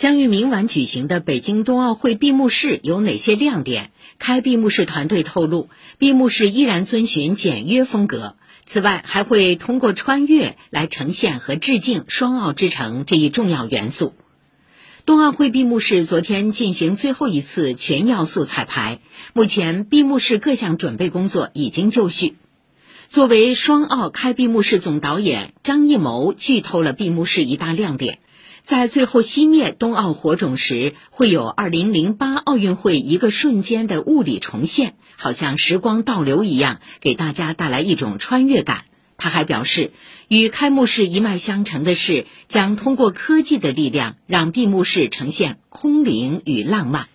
将于明晚举行的北京冬奥会闭幕式有哪些亮点？开闭幕式团队透露，闭幕式依然遵循简约风格。此外，还会通过穿越来呈现和致敬双奥之城这一重要元素。冬奥会闭幕式昨天进行最后一次全要素彩排，目前闭幕式各项准备工作已经就绪。作为双奥开闭幕式总导演，张艺谋剧透了闭幕式一大亮点。在最后熄灭冬奥火种时，会有2008奥运会一个瞬间的物理重现，好像时光倒流一样，给大家带来一种穿越感。他还表示，与开幕式一脉相承的是，将通过科技的力量，让闭幕式呈现空灵与浪漫。